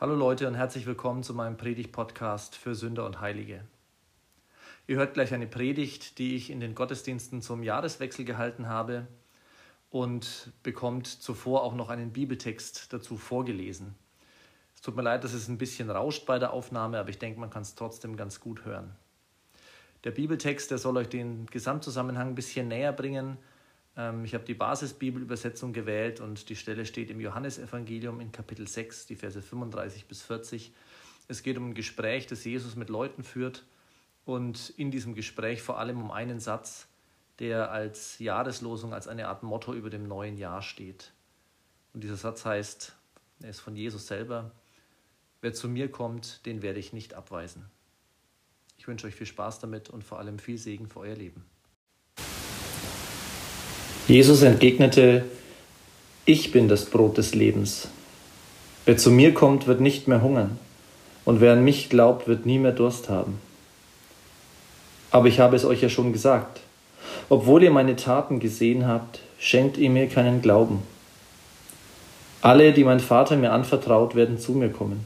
Hallo Leute und herzlich willkommen zu meinem Predigt-Podcast für Sünder und Heilige. Ihr hört gleich eine Predigt, die ich in den Gottesdiensten zum Jahreswechsel gehalten habe und bekommt zuvor auch noch einen Bibeltext dazu vorgelesen. Es tut mir leid, dass es ein bisschen rauscht bei der Aufnahme, aber ich denke, man kann es trotzdem ganz gut hören. Der Bibeltext, der soll euch den Gesamtzusammenhang ein bisschen näher bringen ich habe die Basisbibelübersetzung gewählt und die Stelle steht im Johannesevangelium in Kapitel 6, die Verse 35 bis 40. Es geht um ein Gespräch, das Jesus mit Leuten führt und in diesem Gespräch vor allem um einen Satz, der als Jahreslosung, als eine Art Motto über dem neuen Jahr steht. Und dieser Satz heißt, er ist von Jesus selber, wer zu mir kommt, den werde ich nicht abweisen. Ich wünsche euch viel Spaß damit und vor allem viel Segen für euer Leben. Jesus entgegnete, ich bin das Brot des Lebens. Wer zu mir kommt, wird nicht mehr hungern, und wer an mich glaubt, wird nie mehr Durst haben. Aber ich habe es euch ja schon gesagt, obwohl ihr meine Taten gesehen habt, schenkt ihr mir keinen Glauben. Alle, die mein Vater mir anvertraut, werden zu mir kommen.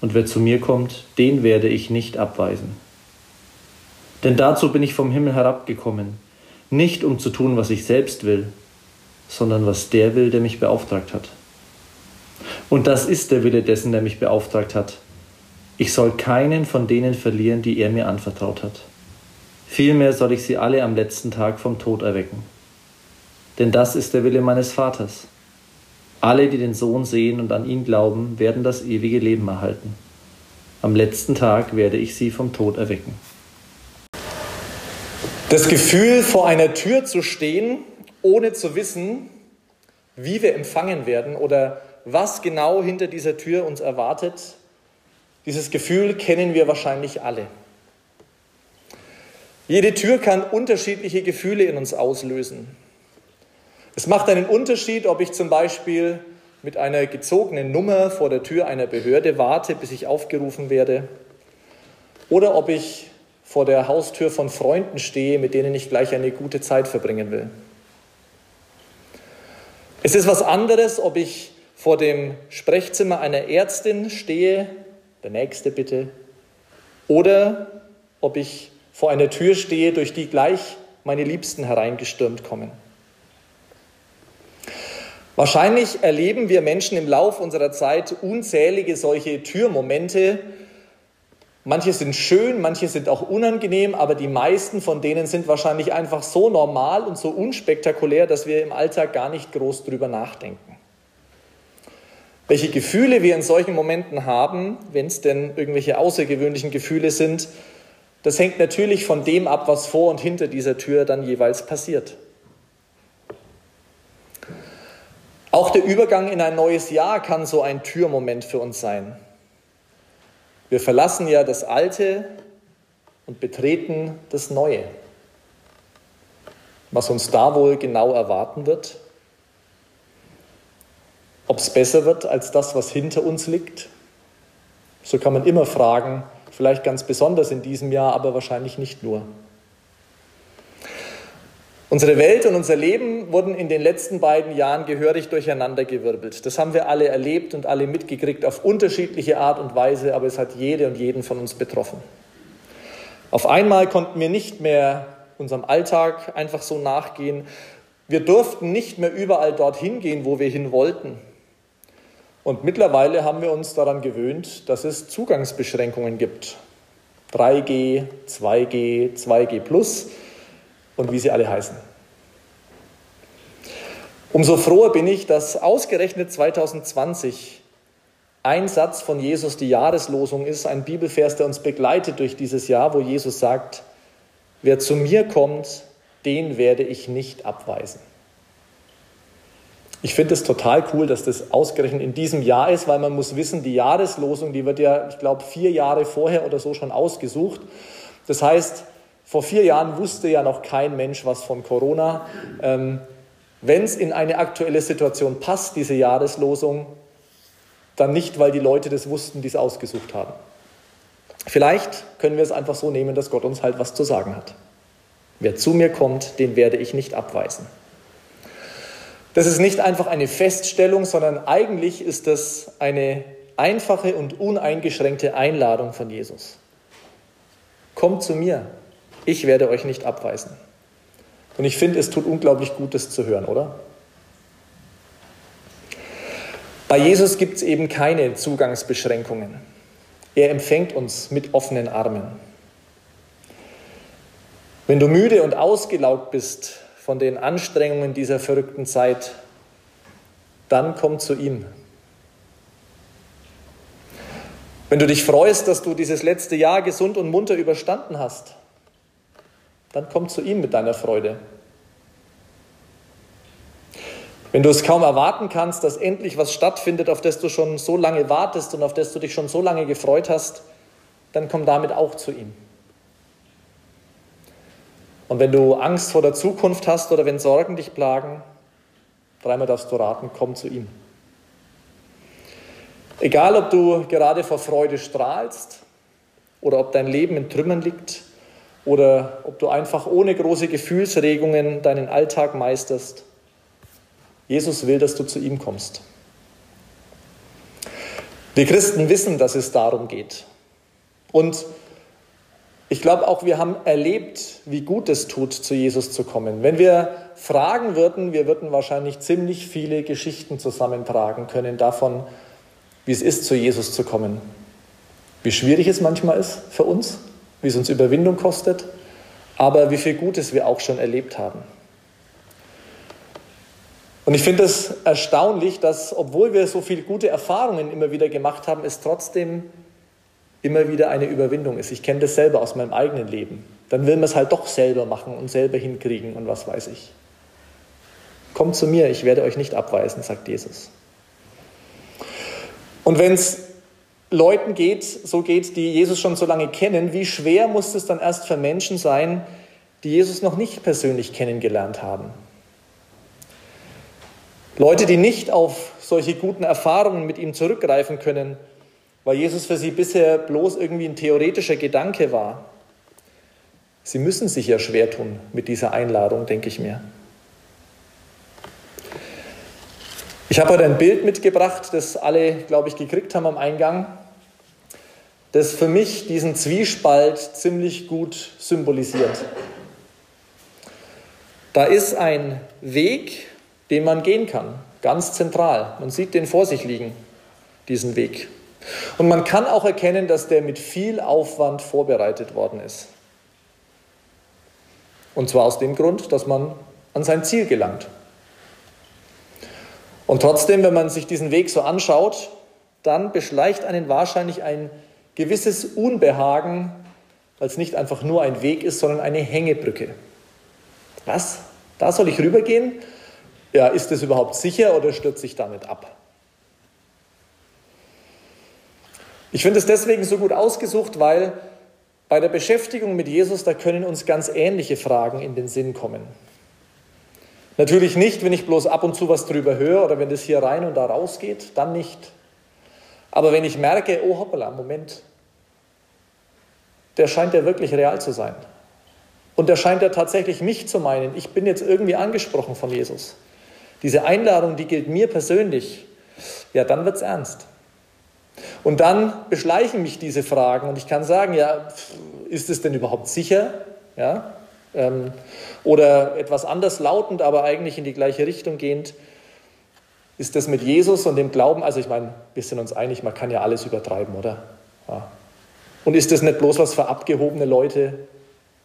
Und wer zu mir kommt, den werde ich nicht abweisen. Denn dazu bin ich vom Himmel herabgekommen, nicht um zu tun, was ich selbst will, sondern was der will, der mich beauftragt hat. Und das ist der Wille dessen, der mich beauftragt hat. Ich soll keinen von denen verlieren, die er mir anvertraut hat. Vielmehr soll ich sie alle am letzten Tag vom Tod erwecken. Denn das ist der Wille meines Vaters. Alle, die den Sohn sehen und an ihn glauben, werden das ewige Leben erhalten. Am letzten Tag werde ich sie vom Tod erwecken. Das Gefühl, vor einer Tür zu stehen, ohne zu wissen, wie wir empfangen werden oder was genau hinter dieser Tür uns erwartet, dieses Gefühl kennen wir wahrscheinlich alle. Jede Tür kann unterschiedliche Gefühle in uns auslösen. Es macht einen Unterschied, ob ich zum Beispiel mit einer gezogenen Nummer vor der Tür einer Behörde warte, bis ich aufgerufen werde, oder ob ich vor der Haustür von Freunden stehe, mit denen ich gleich eine gute Zeit verbringen will. Es ist was anderes, ob ich vor dem Sprechzimmer einer Ärztin stehe, der nächste bitte, oder ob ich vor einer Tür stehe, durch die gleich meine Liebsten hereingestürmt kommen. Wahrscheinlich erleben wir Menschen im Lauf unserer Zeit unzählige solche Türmomente, Manche sind schön, manche sind auch unangenehm, aber die meisten von denen sind wahrscheinlich einfach so normal und so unspektakulär, dass wir im Alltag gar nicht groß drüber nachdenken. Welche Gefühle wir in solchen Momenten haben, wenn es denn irgendwelche außergewöhnlichen Gefühle sind, das hängt natürlich von dem ab, was vor und hinter dieser Tür dann jeweils passiert. Auch der Übergang in ein neues Jahr kann so ein Türmoment für uns sein. Wir verlassen ja das Alte und betreten das Neue. Was uns da wohl genau erwarten wird? Ob es besser wird als das, was hinter uns liegt? So kann man immer fragen, vielleicht ganz besonders in diesem Jahr, aber wahrscheinlich nicht nur. Unsere Welt und unser Leben wurden in den letzten beiden Jahren gehörig durcheinandergewirbelt. Das haben wir alle erlebt und alle mitgekriegt auf unterschiedliche Art und Weise, aber es hat jede und jeden von uns betroffen. Auf einmal konnten wir nicht mehr unserem Alltag einfach so nachgehen. Wir durften nicht mehr überall dorthin gehen, wo wir hin wollten. Und mittlerweile haben wir uns daran gewöhnt, dass es Zugangsbeschränkungen gibt. 3G, 2G, 2G plus und wie sie alle heißen. Umso froher bin ich, dass ausgerechnet 2020 ein Satz von Jesus die Jahreslosung ist, ein Bibelvers, der uns begleitet durch dieses Jahr, wo Jesus sagt, wer zu mir kommt, den werde ich nicht abweisen. Ich finde es total cool, dass das ausgerechnet in diesem Jahr ist, weil man muss wissen, die Jahreslosung, die wird ja, ich glaube, vier Jahre vorher oder so schon ausgesucht. Das heißt, vor vier Jahren wusste ja noch kein Mensch was von Corona. Ähm, Wenn es in eine aktuelle Situation passt, diese Jahreslosung, dann nicht, weil die Leute das wussten, die es ausgesucht haben. Vielleicht können wir es einfach so nehmen, dass Gott uns halt was zu sagen hat. Wer zu mir kommt, den werde ich nicht abweisen. Das ist nicht einfach eine Feststellung, sondern eigentlich ist das eine einfache und uneingeschränkte Einladung von Jesus. Kommt zu mir, ich werde euch nicht abweisen. Und ich finde, es tut unglaublich gut, das zu hören, oder? Bei Jesus gibt es eben keine Zugangsbeschränkungen. Er empfängt uns mit offenen Armen. Wenn du müde und ausgelaugt bist von den Anstrengungen dieser verrückten Zeit, dann komm zu ihm. Wenn du dich freust, dass du dieses letzte Jahr gesund und munter überstanden hast, dann komm zu ihm mit deiner Freude. Wenn du es kaum erwarten kannst, dass endlich was stattfindet, auf das du schon so lange wartest und auf das du dich schon so lange gefreut hast, dann komm damit auch zu ihm. Und wenn du Angst vor der Zukunft hast oder wenn Sorgen dich plagen, dreimal darfst du raten, komm zu ihm. Egal, ob du gerade vor Freude strahlst oder ob dein Leben in Trümmern liegt oder ob du einfach ohne große Gefühlsregungen deinen Alltag meisterst, Jesus will, dass du zu ihm kommst. Wir Christen wissen, dass es darum geht. Und ich glaube auch, wir haben erlebt, wie gut es tut, zu Jesus zu kommen. Wenn wir fragen würden, wir würden wahrscheinlich ziemlich viele Geschichten zusammentragen können davon, wie es ist, zu Jesus zu kommen. Wie schwierig es manchmal ist für uns, wie es uns Überwindung kostet, aber wie viel Gutes wir auch schon erlebt haben. Und ich finde es erstaunlich, dass, obwohl wir so viele gute Erfahrungen immer wieder gemacht haben, es trotzdem immer wieder eine Überwindung ist. Ich kenne das selber aus meinem eigenen Leben. Dann will man es halt doch selber machen und selber hinkriegen und was weiß ich. Kommt zu mir, ich werde euch nicht abweisen, sagt Jesus. Und wenn es Leuten geht, so geht, die Jesus schon so lange kennen, wie schwer muss es dann erst für Menschen sein, die Jesus noch nicht persönlich kennengelernt haben? Leute, die nicht auf solche guten Erfahrungen mit ihm zurückgreifen können, weil Jesus für sie bisher bloß irgendwie ein theoretischer Gedanke war. Sie müssen sich ja schwer tun mit dieser Einladung, denke ich mir. Ich habe heute ein Bild mitgebracht, das alle, glaube ich, gekriegt haben am Eingang, das für mich diesen Zwiespalt ziemlich gut symbolisiert. Da ist ein Weg, den man gehen kann, ganz zentral. Man sieht den vor sich liegen, diesen Weg. Und man kann auch erkennen, dass der mit viel Aufwand vorbereitet worden ist. Und zwar aus dem Grund, dass man an sein Ziel gelangt. Und trotzdem, wenn man sich diesen Weg so anschaut, dann beschleicht einen wahrscheinlich ein gewisses Unbehagen, weil es nicht einfach nur ein Weg ist, sondern eine Hängebrücke. Was? Da soll ich rübergehen? Ja, ist es überhaupt sicher oder stürze ich damit ab? Ich finde es deswegen so gut ausgesucht, weil bei der Beschäftigung mit Jesus, da können uns ganz ähnliche Fragen in den Sinn kommen. Natürlich nicht, wenn ich bloß ab und zu was drüber höre oder wenn das hier rein und da raus geht, dann nicht. Aber wenn ich merke, oh hoppala, Moment, der scheint ja wirklich real zu sein. Und der scheint ja tatsächlich mich zu meinen. Ich bin jetzt irgendwie angesprochen von Jesus diese Einladung, die gilt mir persönlich, ja, dann wird es ernst. Und dann beschleichen mich diese Fragen und ich kann sagen, ja, ist es denn überhaupt sicher? Ja? Ähm, oder etwas anders lautend, aber eigentlich in die gleiche Richtung gehend. Ist das mit Jesus und dem Glauben, also ich meine, wir sind uns einig, man kann ja alles übertreiben, oder? Ja. Und ist das nicht bloß was für abgehobene Leute?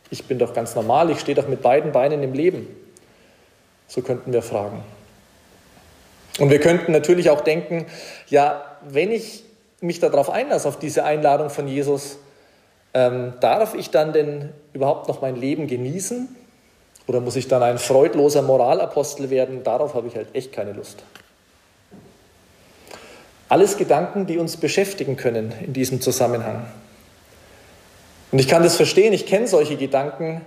Ich bin doch ganz normal, ich stehe doch mit beiden Beinen im Leben. So könnten wir fragen. Und wir könnten natürlich auch denken, ja, wenn ich mich darauf einlasse, auf diese Einladung von Jesus, ähm, darf ich dann denn überhaupt noch mein Leben genießen? Oder muss ich dann ein freudloser Moralapostel werden? Darauf habe ich halt echt keine Lust. Alles Gedanken, die uns beschäftigen können in diesem Zusammenhang. Und ich kann das verstehen, ich kenne solche Gedanken,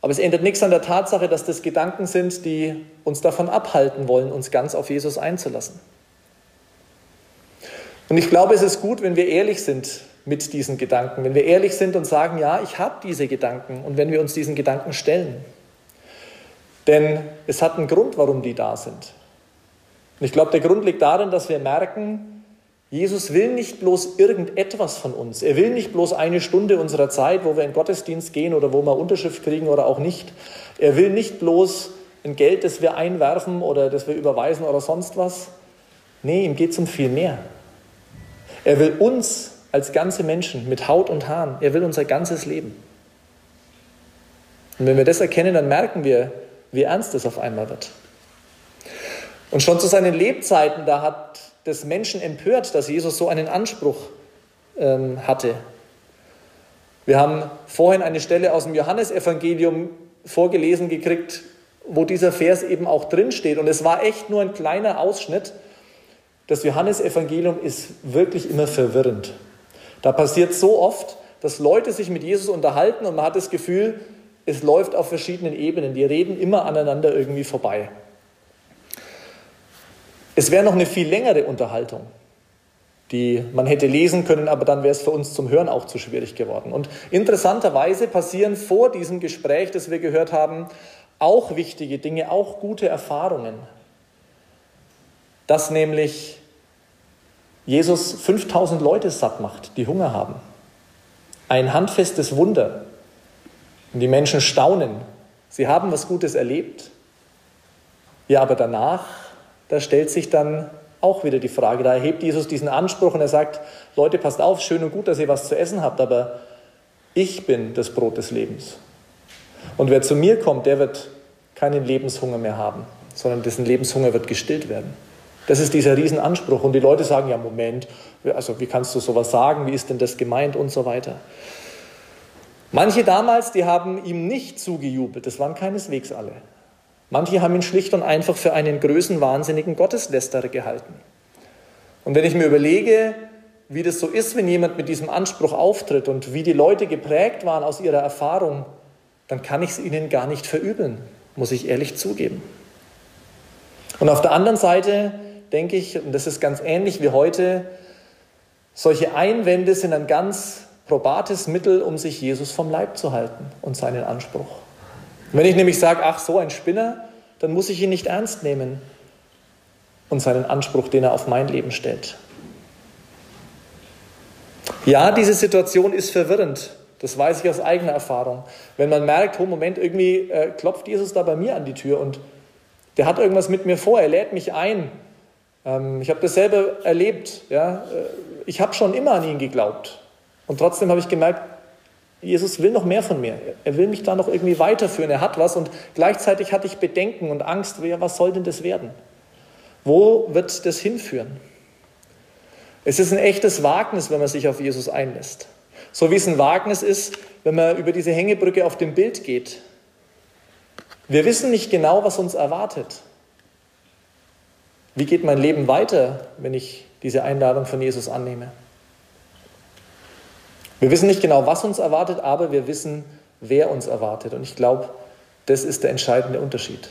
aber es ändert nichts an der Tatsache, dass das Gedanken sind, die uns davon abhalten wollen, uns ganz auf Jesus einzulassen. Und ich glaube, es ist gut, wenn wir ehrlich sind mit diesen Gedanken, wenn wir ehrlich sind und sagen, ja, ich habe diese Gedanken und wenn wir uns diesen Gedanken stellen. Denn es hat einen Grund, warum die da sind. Und ich glaube, der Grund liegt darin, dass wir merken, Jesus will nicht bloß irgendetwas von uns. Er will nicht bloß eine Stunde unserer Zeit, wo wir in Gottesdienst gehen oder wo wir Unterschrift kriegen oder auch nicht. Er will nicht bloß ein Geld, das wir einwerfen oder das wir überweisen oder sonst was. Nee, ihm geht es um viel mehr. Er will uns als ganze Menschen mit Haut und Haaren, er will unser ganzes Leben. Und wenn wir das erkennen, dann merken wir, wie ernst es auf einmal wird. Und schon zu seinen Lebzeiten, da hat des Menschen empört, dass Jesus so einen Anspruch ähm, hatte. Wir haben vorhin eine Stelle aus dem Johannesevangelium vorgelesen gekriegt, wo dieser Vers eben auch drinsteht. Und es war echt nur ein kleiner Ausschnitt. Das Johannesevangelium ist wirklich immer verwirrend. Da passiert so oft, dass Leute sich mit Jesus unterhalten und man hat das Gefühl, es läuft auf verschiedenen Ebenen. Die reden immer aneinander irgendwie vorbei. Es wäre noch eine viel längere Unterhaltung, die man hätte lesen können, aber dann wäre es für uns zum Hören auch zu schwierig geworden. Und interessanterweise passieren vor diesem Gespräch, das wir gehört haben, auch wichtige Dinge, auch gute Erfahrungen. Dass nämlich Jesus 5000 Leute satt macht, die Hunger haben. Ein handfestes Wunder. Und die Menschen staunen. Sie haben was Gutes erlebt. Ja, aber danach da stellt sich dann auch wieder die Frage, da erhebt Jesus diesen Anspruch und er sagt, Leute, passt auf, schön und gut, dass ihr was zu essen habt, aber ich bin das Brot des Lebens. Und wer zu mir kommt, der wird keinen Lebenshunger mehr haben, sondern dessen Lebenshunger wird gestillt werden. Das ist dieser Riesenanspruch. Und die Leute sagen, ja, Moment, also wie kannst du sowas sagen, wie ist denn das gemeint und so weiter. Manche damals, die haben ihm nicht zugejubelt, das waren keineswegs alle. Manche haben ihn schlicht und einfach für einen größenwahnsinnigen Gotteslästerer gehalten. Und wenn ich mir überlege, wie das so ist, wenn jemand mit diesem Anspruch auftritt und wie die Leute geprägt waren aus ihrer Erfahrung, dann kann ich es ihnen gar nicht verübeln, muss ich ehrlich zugeben. Und auf der anderen Seite denke ich, und das ist ganz ähnlich wie heute, solche Einwände sind ein ganz probates Mittel, um sich Jesus vom Leib zu halten und seinen Anspruch. Wenn ich nämlich sage, ach so ein Spinner, dann muss ich ihn nicht ernst nehmen und seinen Anspruch, den er auf mein Leben stellt. Ja, diese Situation ist verwirrend. Das weiß ich aus eigener Erfahrung. Wenn man merkt, oh Moment, irgendwie äh, klopft Jesus da bei mir an die Tür und der hat irgendwas mit mir vor, er lädt mich ein. Ähm, ich habe das selber erlebt. Ja? Äh, ich habe schon immer an ihn geglaubt. Und trotzdem habe ich gemerkt, Jesus will noch mehr von mir. Er will mich da noch irgendwie weiterführen. Er hat was und gleichzeitig hatte ich Bedenken und Angst. Ja, was soll denn das werden? Wo wird das hinführen? Es ist ein echtes Wagnis, wenn man sich auf Jesus einlässt. So wie es ein Wagnis ist, wenn man über diese Hängebrücke auf dem Bild geht. Wir wissen nicht genau, was uns erwartet. Wie geht mein Leben weiter, wenn ich diese Einladung von Jesus annehme? Wir wissen nicht genau, was uns erwartet, aber wir wissen, wer uns erwartet. Und ich glaube, das ist der entscheidende Unterschied.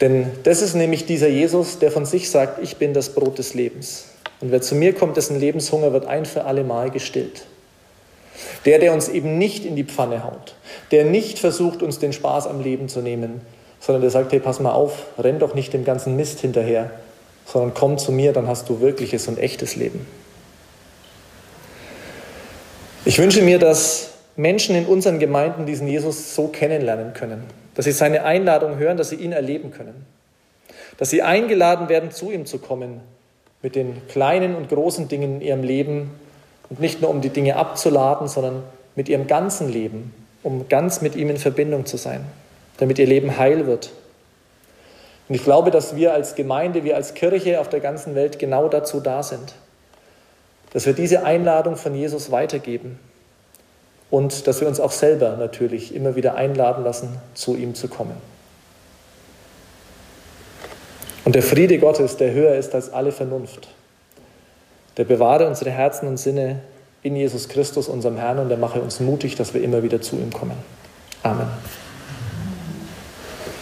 Denn das ist nämlich dieser Jesus, der von sich sagt, ich bin das Brot des Lebens. Und wer zu mir kommt, dessen Lebenshunger wird ein für alle Mal gestillt. Der, der uns eben nicht in die Pfanne haut, der nicht versucht, uns den Spaß am Leben zu nehmen, sondern der sagt, hey, pass mal auf, renn doch nicht dem ganzen Mist hinterher, sondern komm zu mir, dann hast du wirkliches und echtes Leben. Ich wünsche mir, dass Menschen in unseren Gemeinden diesen Jesus so kennenlernen können, dass sie seine Einladung hören, dass sie ihn erleben können, dass sie eingeladen werden, zu ihm zu kommen mit den kleinen und großen Dingen in ihrem Leben und nicht nur um die Dinge abzuladen, sondern mit ihrem ganzen Leben, um ganz mit ihm in Verbindung zu sein, damit ihr Leben heil wird. Und ich glaube, dass wir als Gemeinde, wir als Kirche auf der ganzen Welt genau dazu da sind dass wir diese Einladung von Jesus weitergeben und dass wir uns auch selber natürlich immer wieder einladen lassen, zu ihm zu kommen. Und der Friede Gottes, der höher ist als alle Vernunft, der bewahre unsere Herzen und Sinne in Jesus Christus, unserem Herrn, und der mache uns mutig, dass wir immer wieder zu ihm kommen. Amen.